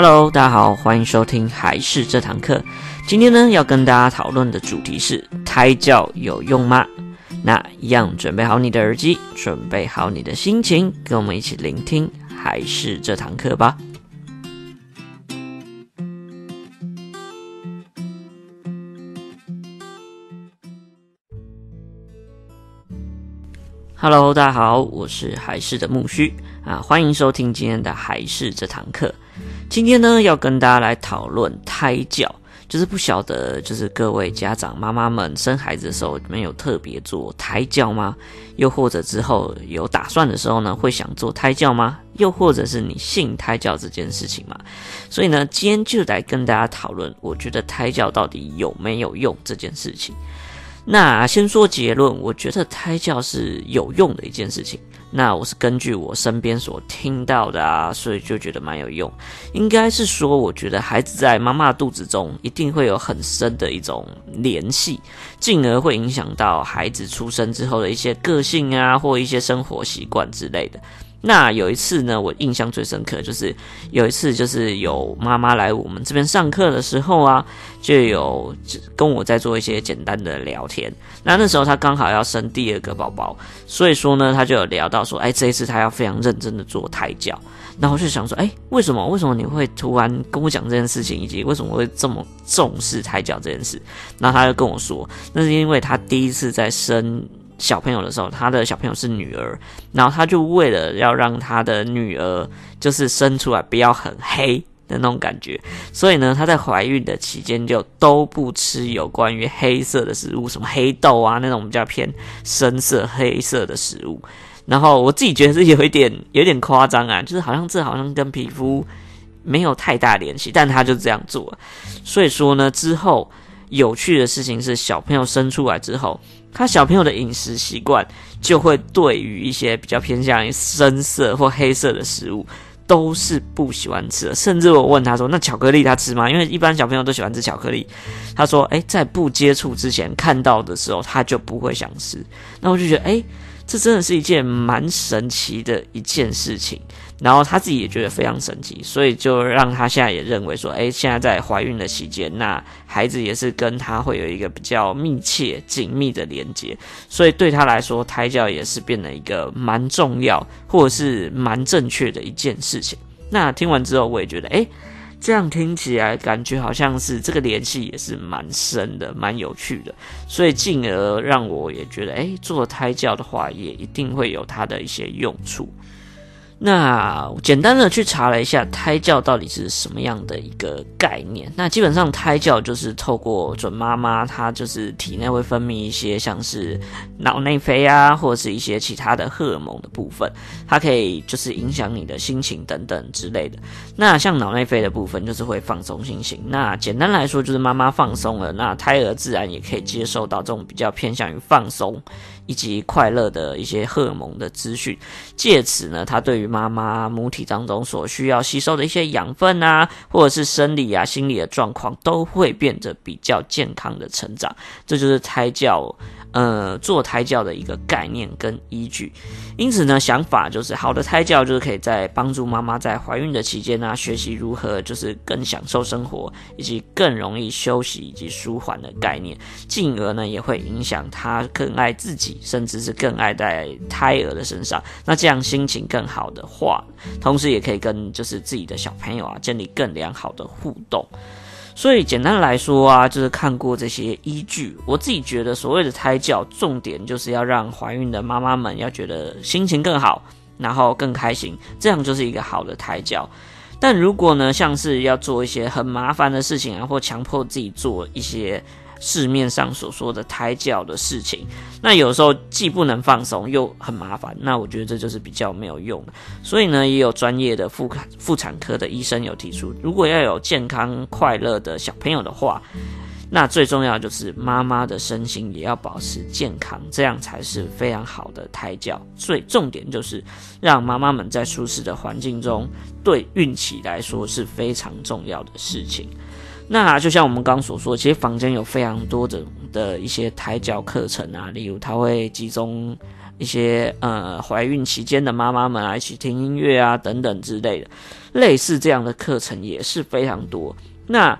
Hello，大家好，欢迎收听还是这堂课。今天呢，要跟大家讨论的主题是胎教有用吗？那一样准备好你的耳机，准备好你的心情，跟我们一起聆听还是这堂课吧。Hello，大家好，我是还是的木须啊，欢迎收听今天的还是这堂课。今天呢，要跟大家来讨论胎教，就是不晓得，就是各位家长妈妈们生孩子的时候，没有特别做胎教吗？又或者之后有打算的时候呢，会想做胎教吗？又或者是你信胎教这件事情吗？所以呢，今天就来跟大家讨论，我觉得胎教到底有没有用这件事情。那先说结论，我觉得胎教是有用的一件事情。那我是根据我身边所听到的啊，所以就觉得蛮有用。应该是说，我觉得孩子在妈妈肚子中一定会有很深的一种联系，进而会影响到孩子出生之后的一些个性啊，或一些生活习惯之类的。那有一次呢，我印象最深刻就是有一次，就是有妈妈来我们这边上课的时候啊，就有跟我在做一些简单的聊天。那那时候她刚好要生第二个宝宝，所以说呢，她就有聊到说，哎，这一次她要非常认真的做胎教。然后我就想说，哎，为什么？为什么你会突然跟我讲这件事情，以及为什么会这么重视胎教这件事？然后她就跟我说，那是因为她第一次在生。小朋友的时候，他的小朋友是女儿，然后他就为了要让他的女儿就是生出来不要很黑的那种感觉，所以呢，他在怀孕的期间就都不吃有关于黑色的食物，什么黑豆啊那种比较偏深色黑色的食物。然后我自己觉得是有一点有点夸张啊，就是好像这好像跟皮肤没有太大联系，但他就这样做。所以说呢，之后有趣的事情是，小朋友生出来之后。他小朋友的饮食习惯就会对于一些比较偏向于深色或黑色的食物都是不喜欢吃的，甚至我问他说：“那巧克力他吃吗？”因为一般小朋友都喜欢吃巧克力。他说：“诶，在不接触之前看到的时候，他就不会想吃。”那我就觉得，诶，这真的是一件蛮神奇的一件事情。然后他自己也觉得非常神奇，所以就让他现在也认为说，诶，现在在怀孕的期间，那孩子也是跟他会有一个比较密切、紧密的连接，所以对他来说，胎教也是变得一个蛮重要，或者是蛮正确的一件事情。那听完之后，我也觉得，诶，这样听起来感觉好像是这个联系也是蛮深的、蛮有趣的，所以进而让我也觉得，诶，做胎教的话，也一定会有它的一些用处。那简单的去查了一下胎教到底是什么样的一个概念。那基本上胎教就是透过准妈妈，她就是体内会分泌一些像是脑内啡啊，或者是一些其他的荷尔蒙的部分，它可以就是影响你的心情等等之类的。那像脑内啡的部分就是会放松心情。那简单来说就是妈妈放松了，那胎儿自然也可以接受到这种比较偏向于放松以及快乐的一些荷尔蒙的资讯，借此呢，它对于妈妈母体当中所需要吸收的一些养分啊，或者是生理啊、心理的状况，都会变得比较健康的成长。这就是胎教。呃，做胎教的一个概念跟依据，因此呢，想法就是好的胎教就是可以在帮助妈妈在怀孕的期间呢，学习如何就是更享受生活，以及更容易休息以及舒缓的概念，进而呢也会影响她更爱自己，甚至是更爱在胎儿的身上。那这样心情更好的的话，同时也可以跟就是自己的小朋友啊建立更良好的互动。所以简单来说啊，就是看过这些依据，我自己觉得所谓的胎教，重点就是要让怀孕的妈妈们要觉得心情更好，然后更开心，这样就是一个好的胎教。但如果呢，像是要做一些很麻烦的事情啊，或强迫自己做一些。市面上所说的胎教的事情，那有时候既不能放松，又很麻烦，那我觉得这就是比较没有用的。所以呢，也有专业的妇妇产科的医生有提出，如果要有健康快乐的小朋友的话，那最重要就是妈妈的身心也要保持健康，这样才是非常好的胎教。所以重点就是让妈妈们在舒适的环境中，对孕期来说是非常重要的事情。那就像我们刚所说，其实坊间有非常多的的一些胎教课程啊，例如他会集中一些呃怀孕期间的妈妈们啊，一起听音乐啊等等之类的，类似这样的课程也是非常多。那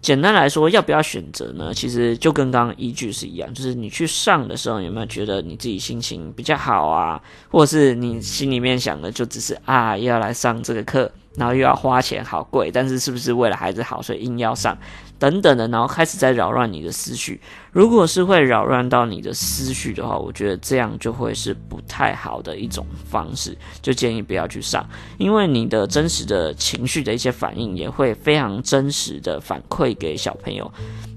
简单来说，要不要选择呢？其实就跟刚刚依据是一样，就是你去上的时候，有没有觉得你自己心情比较好啊？或者是你心里面想的就只是啊，要来上这个课，然后又要花钱，好贵，但是是不是为了孩子好，所以硬要上？等等的，然后开始在扰乱你的思绪。如果是会扰乱到你的思绪的话，我觉得这样就会是不太好的一种方式，就建议不要去上，因为你的真实的情绪的一些反应也会非常真实的反馈给小朋友。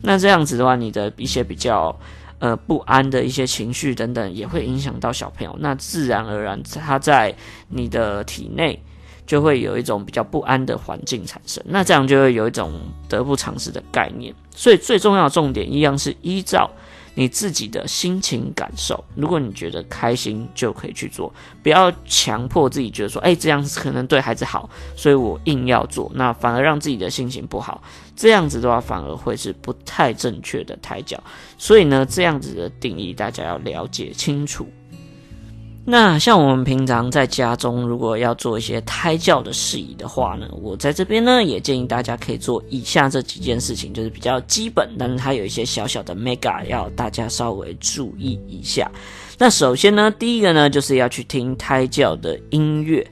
那这样子的话，你的一些比较呃不安的一些情绪等等，也会影响到小朋友。那自然而然，他在你的体内。就会有一种比较不安的环境产生，那这样就会有一种得不偿失的概念。所以最重要的重点一样是依照你自己的心情感受。如果你觉得开心，就可以去做，不要强迫自己觉得说，哎，这样子可能对孩子好，所以我硬要做，那反而让自己的心情不好。这样子的话，反而会是不太正确的胎教。所以呢，这样子的定义大家要了解清楚。那像我们平常在家中，如果要做一些胎教的事宜的话呢，我在这边呢也建议大家可以做以下这几件事情，就是比较基本，但是它有一些小小的 mega 要大家稍微注意一下。那首先呢，第一个呢就是要去听胎教的音乐。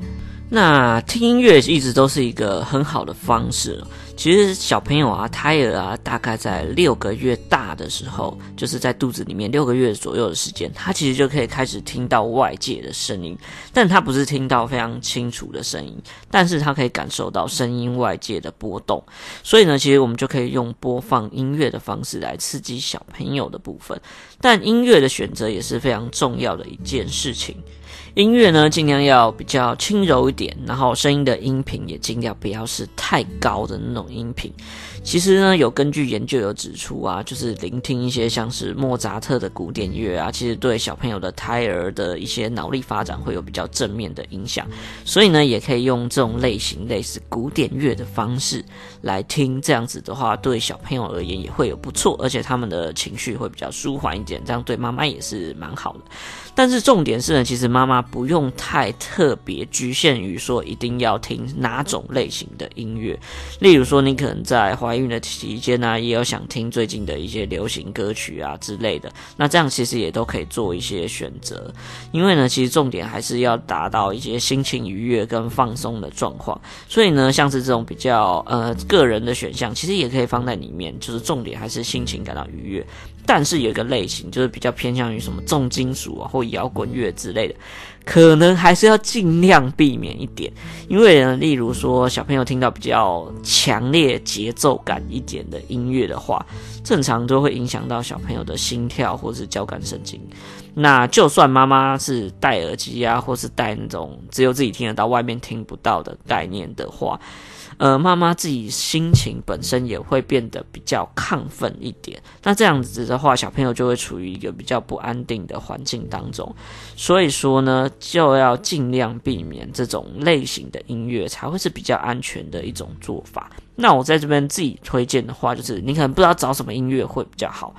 那听音乐一直都是一个很好的方式。其实小朋友啊，胎儿啊，大概在六个月大的时候，就是在肚子里面六个月左右的时间，他其实就可以开始听到外界的声音，但他不是听到非常清楚的声音，但是他可以感受到声音外界的波动。所以呢，其实我们就可以用播放音乐的方式来刺激小朋友的部分。但音乐的选择也是非常重要的一件事情。音乐呢，尽量要比较轻柔一点，然后声音的音频也尽量不要是太高的那种音频。其实呢，有根据研究有指出啊，就是聆听一些像是莫扎特的古典乐啊，其实对小朋友的胎儿的一些脑力发展会有比较正面的影响。所以呢，也可以用这种类型类似古典乐的方式来听，这样子的话，对小朋友而言也会有不错，而且他们的情绪会比较舒缓一点，这样对妈妈也是蛮好的。但是重点是呢，其实妈妈不用太特别局限于说一定要听哪种类型的音乐。例如说，你可能在怀怀孕的期间呢，也有想听最近的一些流行歌曲啊之类的。那这样其实也都可以做一些选择。因为呢，其实重点还是要达到一些心情愉悦跟放松的状况。所以呢，像是这种比较呃个人的选项，其实也可以放在里面。就是重点还是心情感到愉悦。但是有一个类型，就是比较偏向于什么重金属啊或摇滚乐之类的，可能还是要尽量避免一点。因为呢，例如说小朋友听到比较强烈节奏感一点的音乐的话，正常都会影响到小朋友的心跳或是交感神经。那就算妈妈是戴耳机啊，或是戴那种只有自己听得到、外面听不到的概念的话。呃，妈妈自己心情本身也会变得比较亢奋一点，那这样子的话，小朋友就会处于一个比较不安定的环境当中。所以说呢，就要尽量避免这种类型的音乐，才会是比较安全的一种做法。那我在这边自己推荐的话，就是你可能不知道找什么音乐会比较好。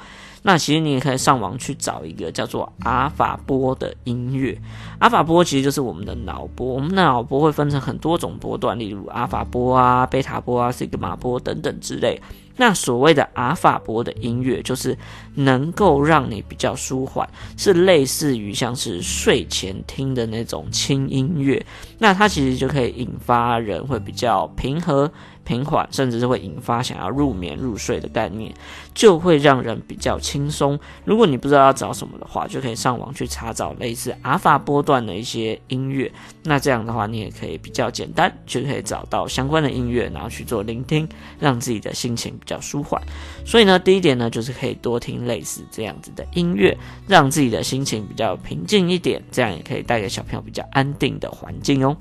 那其实你也可以上网去找一个叫做阿法波的音乐。阿法波其实就是我们的脑波，我们的脑波会分成很多种波段，例如阿法波啊、贝塔波啊、西格玛波等等之类。那所谓的阿法波的音乐，就是能够让你比较舒缓，是类似于像是睡前听的那种轻音乐。那它其实就可以引发人会比较平和。平缓，甚至是会引发想要入眠入睡的概念，就会让人比较轻松。如果你不知道要找什么的话，就可以上网去查找类似阿法波段的一些音乐。那这样的话，你也可以比较简单，就可以找到相关的音乐，然后去做聆听，让自己的心情比较舒缓。所以呢，第一点呢，就是可以多听类似这样子的音乐，让自己的心情比较平静一点，这样也可以带给小朋友比较安定的环境哦。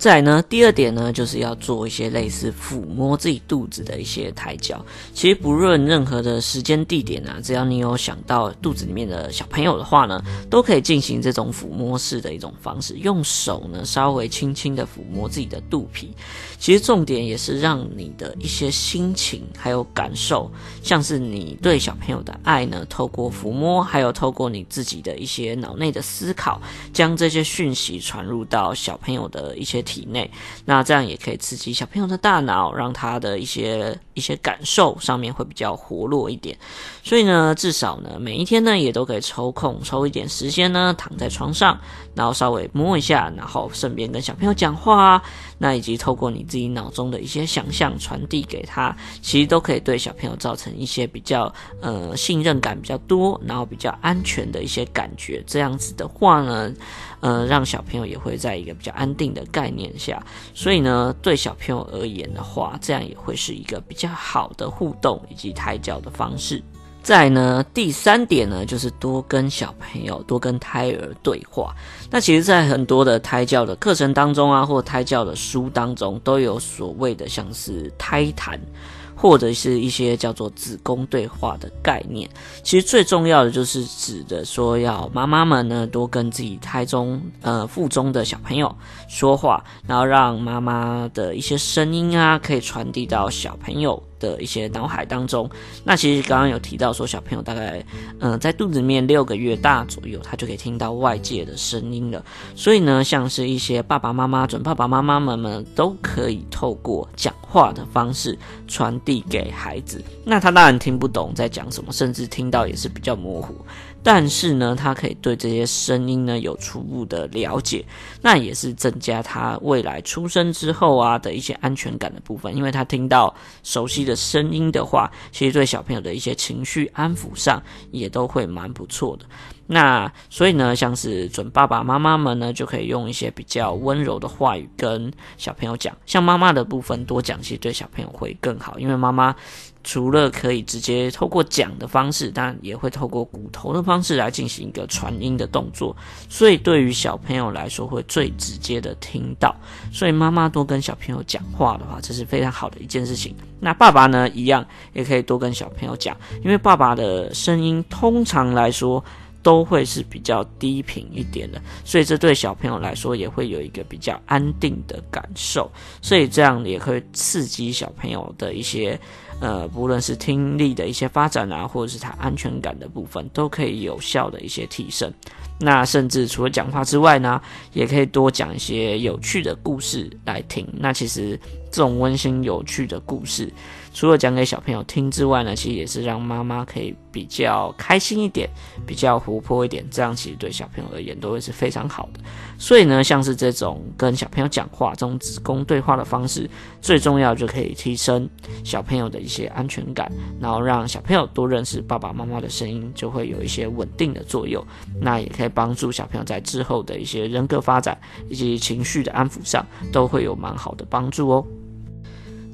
再呢，第二点呢，就是要做一些类似抚摸自己肚子的一些胎教。其实不论任何的时间地点啊，只要你有想到肚子里面的小朋友的话呢，都可以进行这种抚摸式的一种方式，用手呢稍微轻轻的抚摸自己的肚皮。其实重点也是让你的一些心情还有感受，像是你对小朋友的爱呢，透过抚摸，还有透过你自己的一些脑内的思考，将这些讯息传入到小朋友的一些。体内，那这样也可以刺激小朋友的大脑，让他的一些一些感受上面会比较活络一点。所以呢，至少呢，每一天呢，也都可以抽空抽一点时间呢，躺在床上，然后稍微摸一下，然后顺便跟小朋友讲话啊，那以及透过你自己脑中的一些想象传递给他，其实都可以对小朋友造成一些比较呃信任感比较多，然后比较安全的一些感觉。这样子的话呢，呃，让小朋友也会在一个比较安定的概念下，所以呢，对小朋友而言的话，这样也会是一个比较好的互动以及胎教的方式。再呢，第三点呢，就是多跟小朋友、多跟胎儿对话。那其实，在很多的胎教的课程当中啊，或胎教的书当中，都有所谓的像是胎谈。或者是一些叫做子宫对话的概念，其实最重要的就是指的说，要妈妈们呢多跟自己胎中呃腹中的小朋友说话，然后让妈妈的一些声音啊，可以传递到小朋友的一些脑海当中，那其实刚刚有提到说，小朋友大概嗯、在肚子里面六个月大左右，他就可以听到外界的声音了。所以呢，像是一些爸爸妈妈、准爸爸妈妈们们都可以透过讲话的方式传递给孩子。那他当然听不懂在讲什么，甚至听到也是比较模糊。但是呢，他可以对这些声音呢有初步的了解，那也是增加他未来出生之后啊的一些安全感的部分。因为他听到熟悉的声音的话，其实对小朋友的一些情绪安抚上也都会蛮不错的。那所以呢，像是准爸爸妈妈们呢，就可以用一些比较温柔的话语跟小朋友讲。像妈妈的部分多讲，其实对小朋友会更好，因为妈妈。除了可以直接透过讲的方式，当然也会透过骨头的方式来进行一个传音的动作，所以对于小朋友来说会最直接的听到。所以妈妈多跟小朋友讲话的话，这是非常好的一件事情。那爸爸呢，一样也可以多跟小朋友讲，因为爸爸的声音通常来说。都会是比较低频一点的，所以这对小朋友来说也会有一个比较安定的感受，所以这样也可以刺激小朋友的一些，呃，不论是听力的一些发展啊，或者是他安全感的部分，都可以有效的一些提升。那甚至除了讲话之外呢，也可以多讲一些有趣的故事来听。那其实这种温馨有趣的故事，除了讲给小朋友听之外呢，其实也是让妈妈可以比较开心一点，比较活泼一点。这样其实对小朋友而言都会是非常好的。所以呢，像是这种跟小朋友讲话、这种子宫对话的方式，最重要就可以提升小朋友的一些安全感，然后让小朋友多认识爸爸妈妈的声音，就会有一些稳定的作用。那也可以。帮助小朋友在之后的一些人格发展以及情绪的安抚上，都会有蛮好的帮助哦。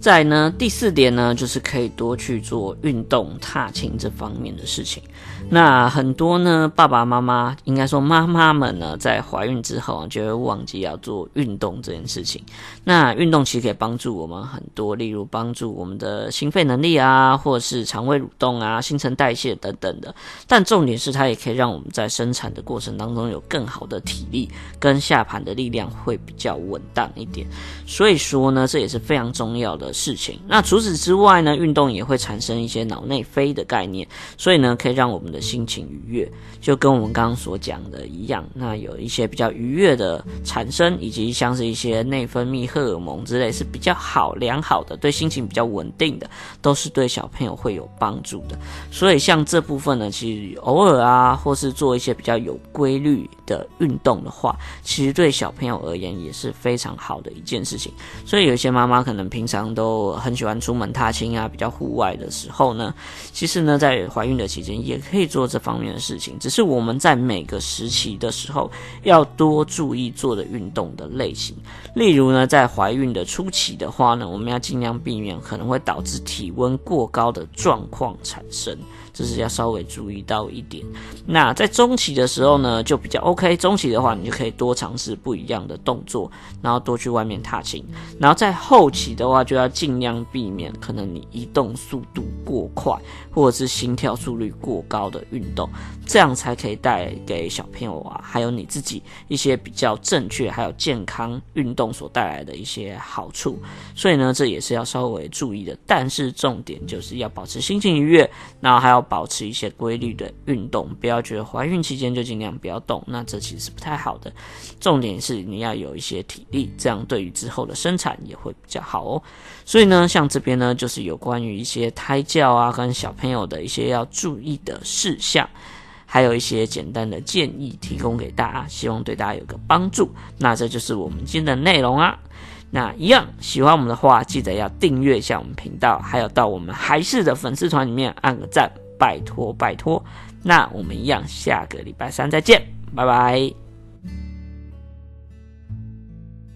再来呢，第四点呢，就是可以多去做运动、踏青这方面的事情。那很多呢，爸爸妈妈应该说妈妈们呢，在怀孕之后啊就会忘记要做运动这件事情。那运动其实可以帮助我们很多，例如帮助我们的心肺能力啊，或是肠胃蠕动啊、新陈代谢等等的。但重点是，它也可以让我们在生产的过程当中有更好的体力，跟下盘的力量会比较稳当一点。所以说呢，这也是非常重要的事情。那除此之外呢，运动也会产生一些脑内啡的概念，所以呢，可以让我们的心情愉悦，就跟我们刚刚所讲的一样。那有一些比较愉悦的产生，以及像是一些内分泌荷尔蒙之类是比较好、良好的，对心情比较稳定的，都是对小朋友会有帮助的。所以像这部分呢，其实偶尔啊，或是做一些比较有规律的运动的话，其实对小朋友而言也是非常好的一件事情。所以有些妈妈可能平常都很喜欢出门踏青啊，比较户外的时候呢，其实呢，在怀孕的期间也可以做这方面的事情。只是我们在每个时期的时候要多注意做的运动的类型。例如呢，在怀孕的初期的话呢，我们要尽量避免可能会导致体温过高的状况产生。这是要稍微注意到一点。那在中期的时候呢，就比较 OK。中期的话，你就可以多尝试不一样的动作，然后多去外面踏青。然后在后期的话，就要尽量避免可能你移动速度过快，或者是心跳速率过高的运动，这样才可以带给小朋友啊，还有你自己一些比较正确还有健康运动所带来的一些好处。所以呢，这也是要稍微注意的。但是重点就是要保持心情愉悦，然后还要保持一些规律的运动，不要觉得怀孕期间就尽量不要动，那这其实是不太好的。重点是你要有一些体力，这样对于之后的生产也会比较好哦。所以呢，像这边呢，就是有关于一些胎教啊，跟小朋友的一些要注意的事项，还有一些简单的建议提供给大家，希望对大家有个帮助。那这就是我们今天的内容啊。那一样喜欢我们的话，记得要订阅一下我们频道，还有到我们还是的粉丝团里面按个赞，拜托拜托。那我们一样，下个礼拜三再见，拜拜。